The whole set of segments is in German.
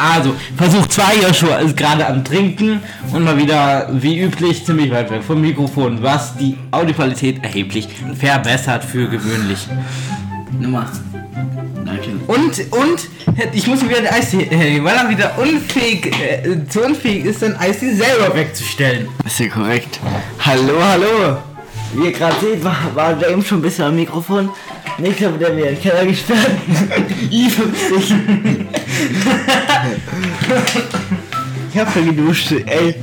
Also, Versuch 2, Joshua ist gerade am Trinken und mal wieder, wie üblich, ziemlich weit weg vom Mikrofon, was die Audioqualität erheblich verbessert für gewöhnlich. Nummer. Danke. Und, und, ich muss mir wieder den Eistee, äh, weil er wieder unfähig, äh, zu unfähig ist, den Eistee selber wegzustellen. Ist ja korrekt. Hallo, hallo. Wie ihr gerade seht, war, war der eben schon ein bisschen am Mikrofon. Nächster wird er mir in den Keller gesperrt. I50. Ich hab schon geduscht, ey.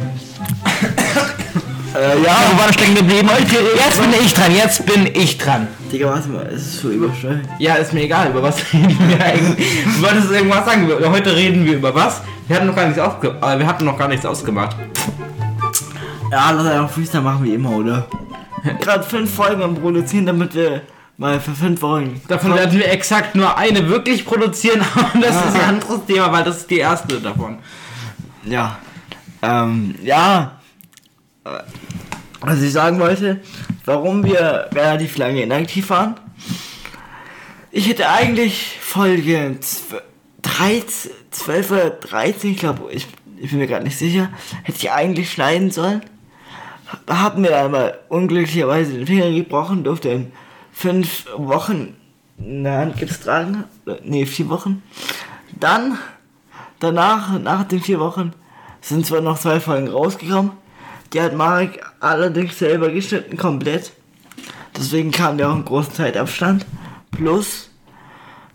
Äh, ja, wo war das stecken geblieben? Jetzt bin ich dran, jetzt bin ich dran. Digga, warte mal, es ist so übersteuert. Ja, ist mir egal, über was reden wir eigentlich. Du wolltest irgendwas sagen, heute reden wir über was? Wir hatten noch gar nichts, aufge äh, wir hatten noch gar nichts ausgemacht. Ja, lass einfach Freestyle machen wie immer, oder? Gerade fünf Folgen am Produzieren, damit wir mal für fünf Folgen. Davon werden wir exakt nur eine wirklich produzieren, aber das ist ein anderes Thema, weil das ist die erste davon. Ja. Ähm, ja. Was ich sagen wollte, warum wir relativ lange inaktiv waren. Ich hätte eigentlich Folge 12, 13, 12 oder 13, ich glaube, ich, ich bin mir gerade nicht sicher, hätte ich eigentlich schneiden sollen. Hab mir dann aber unglücklicherweise den Finger gebrochen, durfte in fünf Wochen eine Handgips tragen. Nee, vier Wochen. Dann Danach, nach den vier Wochen, sind zwar noch zwei Folgen rausgekommen. Die hat Marek allerdings selber geschnitten, komplett. Deswegen kam der auch einen großen Zeitabstand. Plus,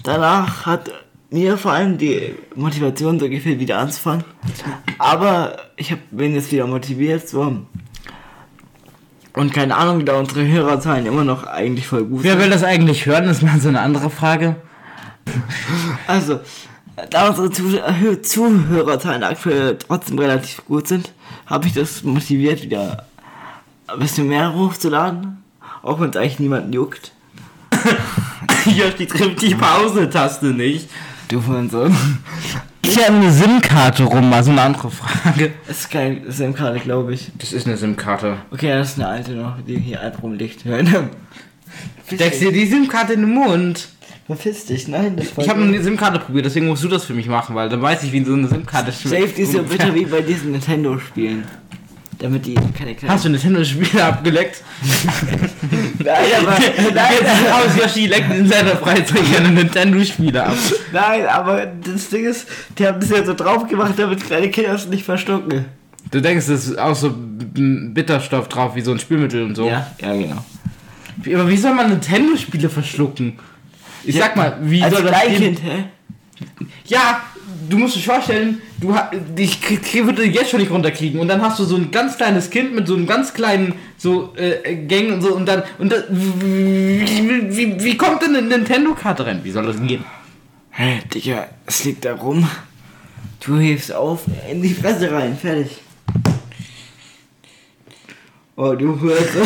danach hat mir vor allem die Motivation so gefehlt, wieder anzufangen. Aber ich hab, bin jetzt wieder motiviert, so. Und keine Ahnung, da unsere Hörerzahlen immer noch eigentlich voll gut Wer will das eigentlich hören, ist mal so eine andere Frage. Also, da unsere Zuh Zuhörerzahlen aktuell trotzdem relativ gut sind, habe ich das motiviert, wieder ein bisschen mehr hochzuladen. Auch wenn es eigentlich niemanden juckt. Joshi trifft die Pause-Taste nicht. Du von so. Ich habe eine SIM-Karte rum, mal so eine andere Frage. Das ist kein SIM-Karte, glaube ich. Das ist eine SIM-Karte. Okay, das ist eine alte noch, die hier einfach rumliegt. Steckst dir die SIM-Karte in den Mund. Verpiss dich, nein, das war. Ich habe eine SIM-Karte probiert, deswegen musst du das für mich machen, weil dann weiß ich, wie so eine SIM-Karte Safety ist so bitter wie bei diesen Nintendo-Spielen. Damit die keine kleinen. Hast du Nintendo-Spiele abgeleckt? Nein, aber. Nein, aus Yoshi leckt in seiner Freizeit gerne Nintendo-Spiele ab. nein, aber das Ding ist, die haben das ja so drauf gemacht, damit kleine Kinder es nicht verstucken. Du denkst, es ist auch so Bitterstoff drauf, wie so ein Spülmittel und so. Ja, ja, genau. Aber wie soll man Nintendo-Spiele verschlucken? Ich sag mal, wie Als soll das? Kleinkind, hä? Ja, du musst dich vorstellen, du ich würde jetzt schon nicht runterkriegen und dann hast du so ein ganz kleines Kind mit so einem ganz kleinen so äh, Gang und so und dann und das, wie, wie, wie kommt denn eine Nintendo-Karte rein? Wie soll das gehen? Hä, Digga, es liegt da rum. Du hebst auf, in die Fresse rein, fertig. Oh, du hörst.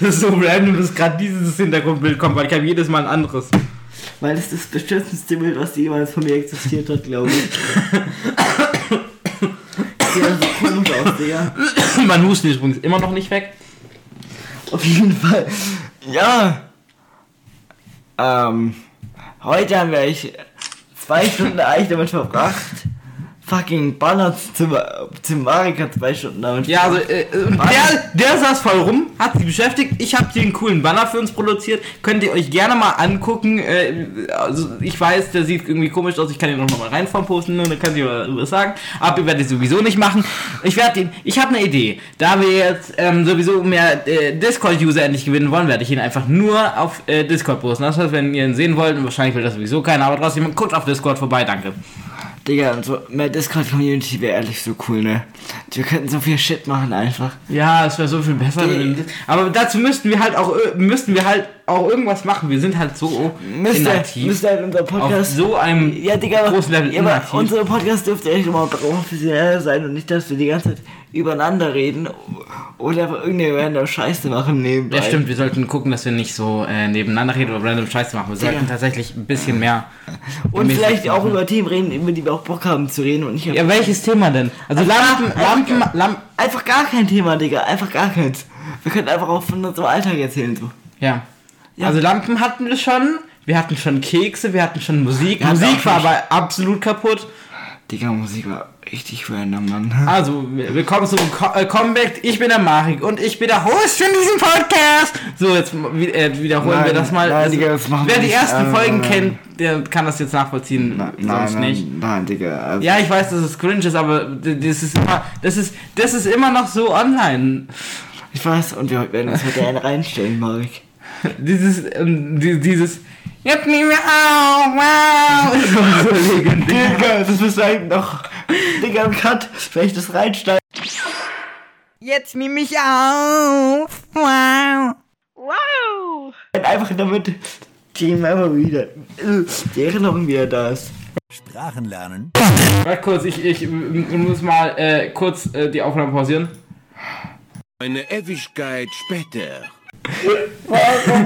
Das ist so random, dass gerade dieses Hintergrundbild kommt, weil ich habe jedes Mal ein anderes. Weil das ist das beschissenste Bild, was jemals von mir existiert hat, glaube ich. Sieht ja so komisch aus, Digga. mein Husten ist übrigens immer noch nicht weg. Auf jeden Fall. Ja. Ähm, heute haben wir eigentlich zwei Stunden eigentlich damit verbracht, fucking zu Marika zwei Stunden damit Ja, also äh, der, der saß voll rum, hat sich beschäftigt. Ich habe hier einen coolen Banner für uns produziert. Könnt ihr euch gerne mal angucken. Äh, also ich weiß, der sieht irgendwie komisch aus. Ich kann ihn noch mal rein vom posten und dann könnt ihr mal was sagen. Aber ihr werdet es sowieso nicht machen. Ich werde ihn. Ich habe eine Idee. Da wir jetzt ähm, sowieso mehr äh, Discord-User endlich gewinnen wollen, werde ich ihn einfach nur auf äh, Discord posten. Das heißt, wenn ihr ihn sehen wollt, und wahrscheinlich will das sowieso keiner, aber trotzdem guckt auf Discord vorbei. Danke. Digga, und so mehr Discord-Community wäre ehrlich so cool, ne? Wir könnten so viel Shit machen einfach. Ja, es wäre so viel besser. Die- Aber dazu müssten wir halt auch müssten wir halt auch irgendwas machen. Wir sind halt so Müsste, inaktiv. müsste halt unser auf Podcast. so einem ja, Digga, großen Level ja, inaktiv. unser Podcast dürfte echt immer professionell sein und nicht, dass wir die ganze Zeit übereinander reden oder einfach irgendeine random Scheiße machen nebenbei. Ja, stimmt, wir sollten gucken, dass wir nicht so äh, nebeneinander reden oder random Scheiße machen. Wir sollten Ja. tatsächlich ein bisschen mehr. Und vielleicht auch machen. über Themen reden, über die wir auch Bock haben zu reden und nicht Ja, welches Thema denn? Also Lampen, einfach- Lampen, Lampen. Einfach gar kein Thema, Digga. Einfach gar keins. Wir können einfach auch von unserem Alltag erzählen, so. Ja. Ja. Also Lampen hatten wir schon. wir hatten schon Kekse, wir hatten schon Musik. Hatten Musik war aber absolut kaputt. Digga, Musik war richtig random, Mann. Also, willkommen zum Co äh, Comeback. Ich bin der Marek und ich bin der Host von diesem Podcast. So, jetzt äh, wiederholen Nein, wir das mal. nein, Also, Digga, das machen wer die nicht. ersten Äh, Folgen nein. kennt, der kann das jetzt nachvollziehen. Nein, sonst nein, nicht. nein, nein, Digga. Also, Ja, ich weiß, dass es cringe ist, aber das ist immer, das ist, das ist immer noch so online. Ich weiß, und wir werden uns heute einen reinstellen, Marek. Dieses, ähm, die- dieses, jetzt nicht mehr auf, wow. so legendär. Digga, das wir eigentlich noch. Digga, im Cut, wenn ich das reinsteige. Jetzt nehme ich auf, wow. Wow! Einfach damit die Memory, die Erinnerung wieder da ist. Sprachen lernen. Warte kurz, ich, ich muss mal äh, kurz äh, die Aufnahme pausieren. Eine Ewigkeit später.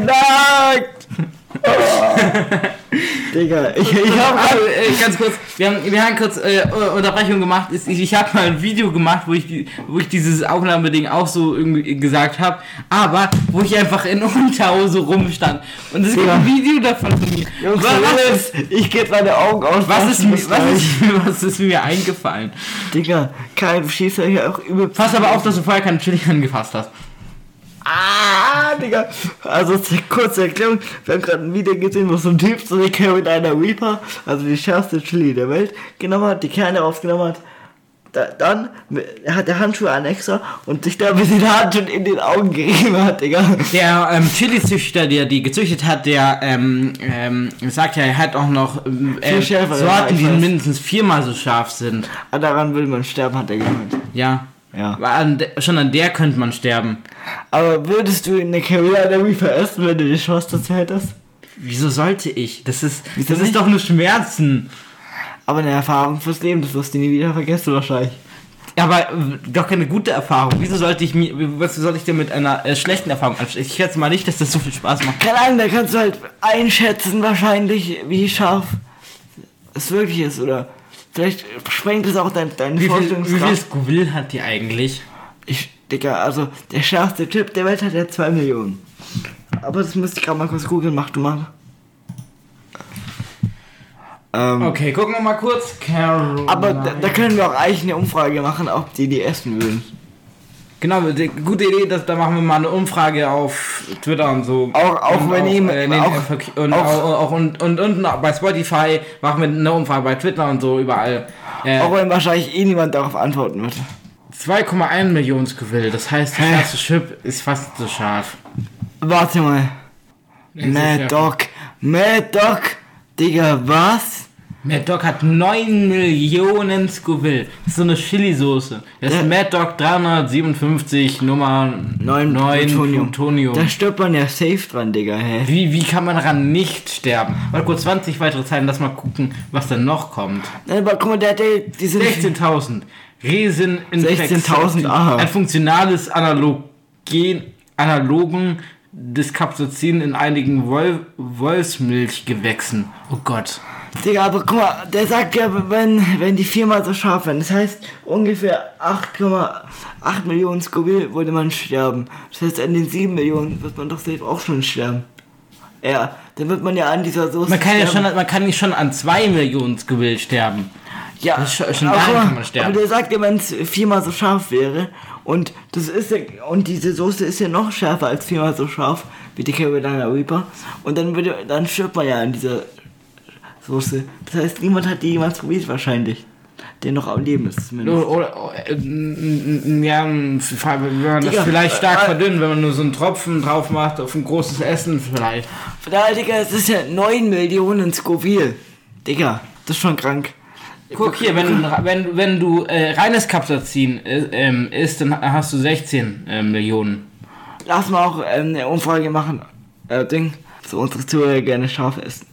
Nackt! Digga, ich, ich hab Also, äh, ganz kurz, wir haben, wir haben kurz äh, Unterbrechung gemacht. Ich, ich habe mal ein Video gemacht, wo ich, wo ich dieses Aufnahmeding auch so irgendwie gesagt habe, aber wo ich einfach in Unterhose rumstand. Und es gibt ein Video davon von mir. Jungs, was, was, ist, ich geht meine Augen aus. was, ist, was, gleich. ist, was ist mir eingefallen? Digga, kein ja hier auch übel. Pass aber auf, dass du vorher keinen Chili angefasst hast. Ah, Digga. Also zur kurze Erklärung, wir haben gerade ein Video gesehen, wo so ein Typ so eine Carolina Reaper, also die schärfste Chili der Welt, genommen hat, die Kerne rausgenommen hat. Da, dann hat der Handschuhe an extra und sich da mit den Handschuhen in den Augen gerieben hat, Digga. Der ähm, Chili-Züchter, der die gezüchtet hat, der ähm, ähm, sagt ja, er hat auch noch ähm, äh, Sorten, die mindestens viermal so scharf sind. Ah, daran will man sterben, hat er gemeint. Ja. Ja. An schon an der könnte man sterben. Aber würdest du eine Carolina Reaper essen, wenn du die Chance dazu hättest? Wieso sollte ich? Das ist, Wieso das ist doch nur Schmerzen. Aber eine Erfahrung fürs Leben, das wirst du nie wieder vergessen wahrscheinlich. Aber äh, doch keine gute Erfahrung. Wieso sollte ich mir, was soll ich denn mit einer äh, schlechten Erfahrung anstellen? Ich schätze mal nicht, dass das so viel Spaß macht. Keine Ahnung, da kannst du halt einschätzen wahrscheinlich, wie scharf es wirklich ist, oder vielleicht sprengt es auch dein, deine Wie viel, wie viel Vorstellungskraft. Scoville hat die eigentlich? Ich, Digga, also der schärfste Chip der Welt hat ja 2 Millionen. Aber das müsste ich gerade mal kurz googeln, mach du mal. Ähm, Okay, gucken wir mal kurz. Carol. Aber da, da können wir auch eigentlich eine Umfrage machen, ob die die essen würden. Genau, gute Idee, dass, da machen wir mal eine Umfrage auf Twitter und so. Auch- auch und wenn ihm- äh, nee, auch- und, auch- auch, auch, und, und, und bei Spotify machen wir eine Umfrage bei Twitter und so überall. Äh, Auch wenn wahrscheinlich eh niemand darauf antworten wird. 2,1 Millionen Scoville, das heißt, das erste Chip ist fast so scharf. Warte mal. Mad Dog. Mad Dog. Digga, was? Mad Dog hat 9 Millionen Scoville. Das ist so eine Chili-Soße. Das ist Ja. Mad Dog 357 Nummer 9 9 Plutonium. Plutonium. Da stirbt man ja safe dran, Digga, hä? Wie, wie kann man daran nicht sterben? Warte kurz 20 weitere Zeilen, lass mal gucken, was dann noch kommt. Aber guck mal, der, sind 16.000. Resin 16.000, aha. Ein funktionales Analogen, Analogen des Capsaicin in einigen Wolf, Wolfsmilchgewächsen. Oh Gott. Digga, aber guck mal, der sagt ja, wenn, wenn die viermal so scharf werden, das heißt ungefähr 8,8 Millionen Scoville würde man sterben. Das heißt, an den 7 Millionen wird man doch safe auch schon sterben. Ja, dann wird man ja an dieser Soße Man kann ja schon, sterben. man kann nicht schon an 2 Millionen Scoville sterben. Ja, Das ist schon- aber kann man sterben. Aber der sagt ja, wenn es viermal so scharf wäre und das ist ja, und diese Soße ist ja noch schärfer als viermal so scharf wie die Carolina Reaper und dann würde, dann stirbt man ja an dieser Soße. Das heißt, niemand hat die jemals probiert wahrscheinlich, der noch am Leben ist zumindest. Oder, oder äh, ja, wenn man das Digga, vielleicht stark äh, verdünnt, wenn man nur so einen Tropfen drauf macht auf ein großes Essen vielleicht. Da, Digga, es ist ja 9 Millionen Scoville. Digga, das ist schon krank. Guck hier, wenn, du- wenn, wenn du äh, reines Capsaicin äh, ähm, isst, dann hast du 16 äh, Millionen. Lass mal auch ähm, eine Umfrage machen, äh, Ding, so unsere Zuhörer gerne scharf essen.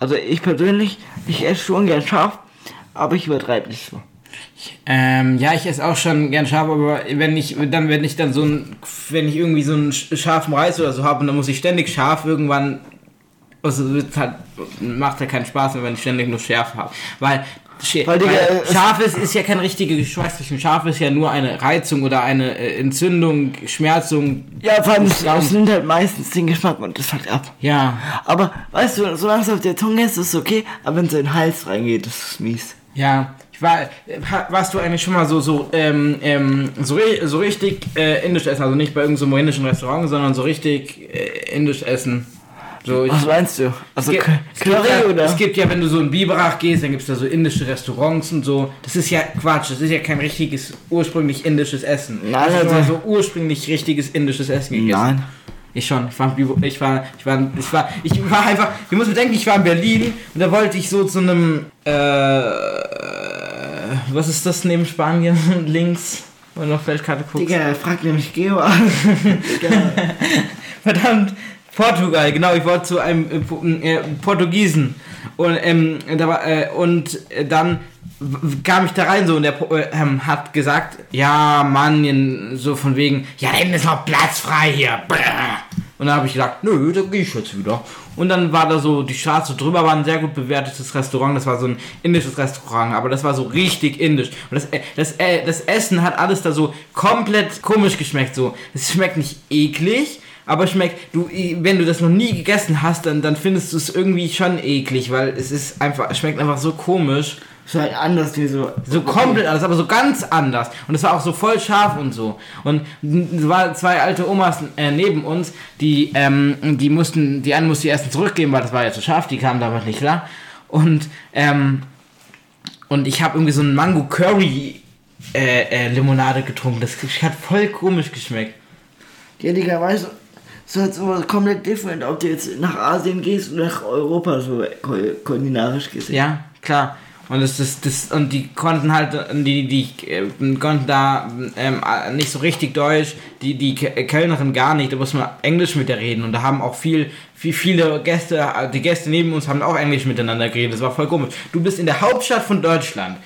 Also ich persönlich, ich esse schon gern scharf, aber ich übertreibe nicht so. Ähm, ja, ich esse auch schon gern scharf, aber wenn ich dann, wenn ich dann so ein, wenn ich irgendwie so einen sch- scharfen Reis oder so habe und dann muss ich ständig scharf irgendwann, also halt, macht ja keinen Spaß mehr, wenn ich ständig nur Schärfe habe. Weil Sch- Weil, Digga, Scharfes ist ja kein richtiger Geschmacksrichtung. Scharf ist ja nur eine Reizung oder eine äh, Entzündung, Schmerzung. Ja, vor allem, es, nimmt halt meistens den Geschmack und das fuckt ab. Ja, Aber, weißt du, solange es auf der Zunge ist, ist es okay, aber wenn es in den Hals reingeht, ist es mies. ja. Ich war, äh, warst du eigentlich schon mal so so ähm, ähm, so, so richtig äh, indisch essen, also nicht bei irgendeinem so indischen Restaurant, sondern so richtig äh, indisch essen. So, ich, Was meinst du? Also, Es gibt- K- es gibt Curry ja, oder? Es gibt ja, wenn du so in Biberach gehst, dann gibt es da so indische Restaurants und so. Das ist ja Quatsch, das ist ja kein richtiges, ursprünglich indisches Essen. Nein, ich habe also- so ursprünglich richtiges indisches Essen gegessen. Nein. Ich schon. Ich war, ich war, ich war, ich war, ich war einfach. Du musst bedenken, ich war in Berlin und da wollte ich so zu einem, äh, was ist das neben Spanien links? Wenn du auf Weltkarte guckst. Digga, fragt nämlich Geo an. Verdammt, Portugal, genau, ich wollte zu einem äh, äh, Portugiesen. Und, ähm, da war, äh, und äh, dann kam ich da rein so und der äh, ähm, hat gesagt, ja, Mann, so von wegen, ja, da hinten ist noch Platz frei hier. Und dann habe ich gesagt, nö, da gehe ich jetzt wieder. Und dann war da so, die Straße drüber war ein sehr gut bewertetes Restaurant. Das war so ein indisches Restaurant, aber das war so richtig indisch. Und das, äh, das, das Essen hat alles da so komplett komisch geschmeckt. So, es schmeckt nicht eklig, aber schmeckt, du, wenn du das noch nie gegessen hast, dann, dann findest du es irgendwie schon eklig, weil es ist einfach, es schmeckt einfach so komisch. Ist halt anders wie so. So komplett anders, aber so ganz anders. Und es war auch so voll scharf und so. Und es waren zwei alte Omas äh, neben uns, die, ähm, die mussten, die eine musste ihr Essen zurückgeben, weil das war ja zu scharf, die kamen damit nicht klar. Und, ähm, und ich habe irgendwie so ein Mango Curry äh, äh, Limonade getrunken. Das hat voll komisch geschmeckt. Ja, Digga, weißt du, so halt so komplett different, ob du jetzt nach Asien gehst oder nach Europa so kulinarisch gesehen. Ja, klar. Und das, das, das, und die konnten halt, die, die äh, konnten da ähm, äh, nicht so richtig Deutsch, die, die Ke- Kellnerin gar nicht, da muss man Englisch mit der reden. Und da haben auch viel, viel, viele Gäste, die Gäste neben uns haben auch Englisch miteinander geredet. Das war voll komisch. Du bist in der Hauptstadt von Deutschland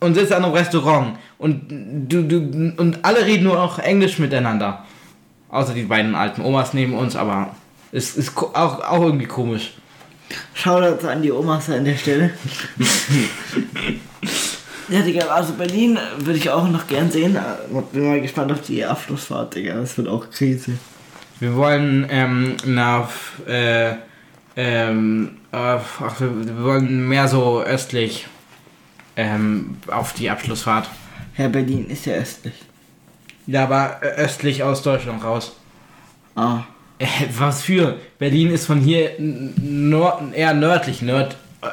und sitzt an einem Restaurant und du, du und alle reden nur noch Englisch miteinander. Außer die beiden alten Omas neben uns, aber es ist auch, auch irgendwie komisch. Shoutouts an die Omas an der Stelle. ja, Digga, also Berlin würde ich auch noch gern sehen. Bin mal gespannt auf die Abschlussfahrt, Digga. Das wird auch Krise. Wir wollen ähm, nach äh, ähm, äh, ach, wir, wollen mehr so östlich ähm, auf die Abschlussfahrt. Ja, Berlin ist ja östlich. Ja, aber äh, östlich aus Deutschland raus. Ah. Äh, was für? Berlin ist von hier nord, eher nördlich, nord, äh,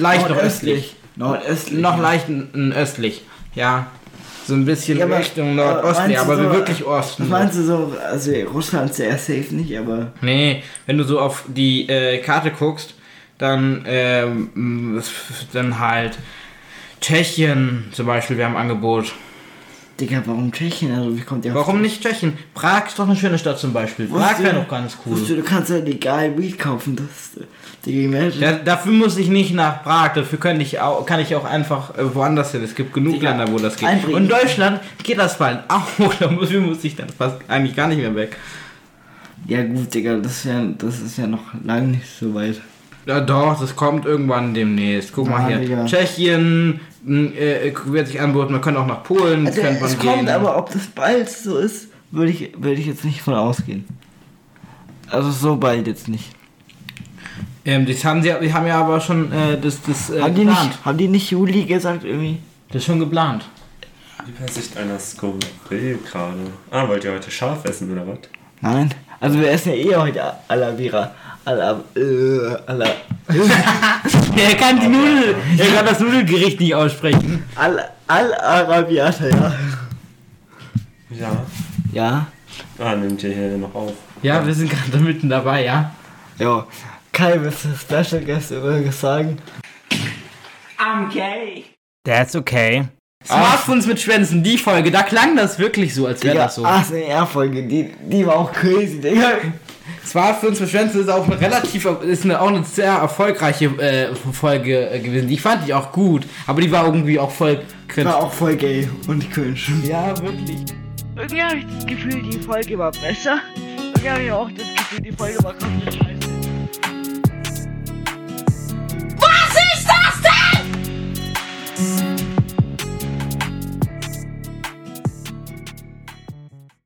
leicht noch östlich. Nordöstlich. Noch leicht östlich, ja. So ein bisschen Ja, aber- Richtung Nordosten, aber so- wirklich Osten. Meinst du so? Also Russland ist sehr safe nicht, aber. Nee, wenn du so auf die äh, Karte guckst, dann, ähm, dann halt Tschechien zum Beispiel, wir haben Angebot. Digga, warum Tschechien? Also wie kommt der Warum nicht Tschechien? Prag ist doch eine schöne Stadt zum Beispiel. Prag wäre doch ganz cool. du, du kannst ja legal Weed kaufen, das Digga. Da, dafür muss ich nicht nach Prag, dafür könnte ich auch, kann ich auch einfach äh, woanders hin. Es gibt genug Digga, Länder, wo das geht. einbringen. Und in Deutschland geht das bald auch. Da muss, muss ich dann fast eigentlich gar nicht mehr weg. Ja gut, Digga, das ist ja, das ist ja noch lange nicht so weit. Ja doch, das kommt irgendwann demnächst. Guck Ah, mal hier. Digga. Tschechien m, äh, wird sich anboten, man könnte auch nach Polen Also könnte man es gehen. kommt, aber ob das bald so ist, würde ich, würde ich jetzt nicht von ausgehen. Also so bald jetzt nicht. ähm, das haben sie die haben ja aber schon äh, das, das äh, haben, die geplant. nicht, haben die nicht Juli gesagt irgendwie? Das ist schon geplant. Wie versicht einer skurril gerade? Ah, wollt ihr heute scharf essen oder was? Nein. Also wir essen ja eh heute Alavira. Ala, äh, ala, Er kann die Nudel, er kann das Nudelgericht nicht aussprechen. al, al Arabiata, ja. Ja. Ja. Ah, nimmt ihr hier noch auf. Ja, wir sind gerade mitten dabei, ja. Ja. Kai, willst du Special Guest irgendwas sagen? That's okay. Smartphones mit Schwänzen, die Folge, da klang das wirklich so, als wäre das so. ASMR-Folge, die, die war auch crazy, Digga. Smartphones mit Schwänzen ist auch eine relativ, ist eine, auch eine sehr erfolgreiche äh, Folge äh, gewesen. Die fand ich auch gut, aber die war irgendwie auch voll cringe. War auch voll gay und cringe. Ja, wirklich. Irgendwie habe ich das Gefühl, die Folge war besser. Irgendwie habe ich auch das Gefühl, die Folge war komplett scheiße.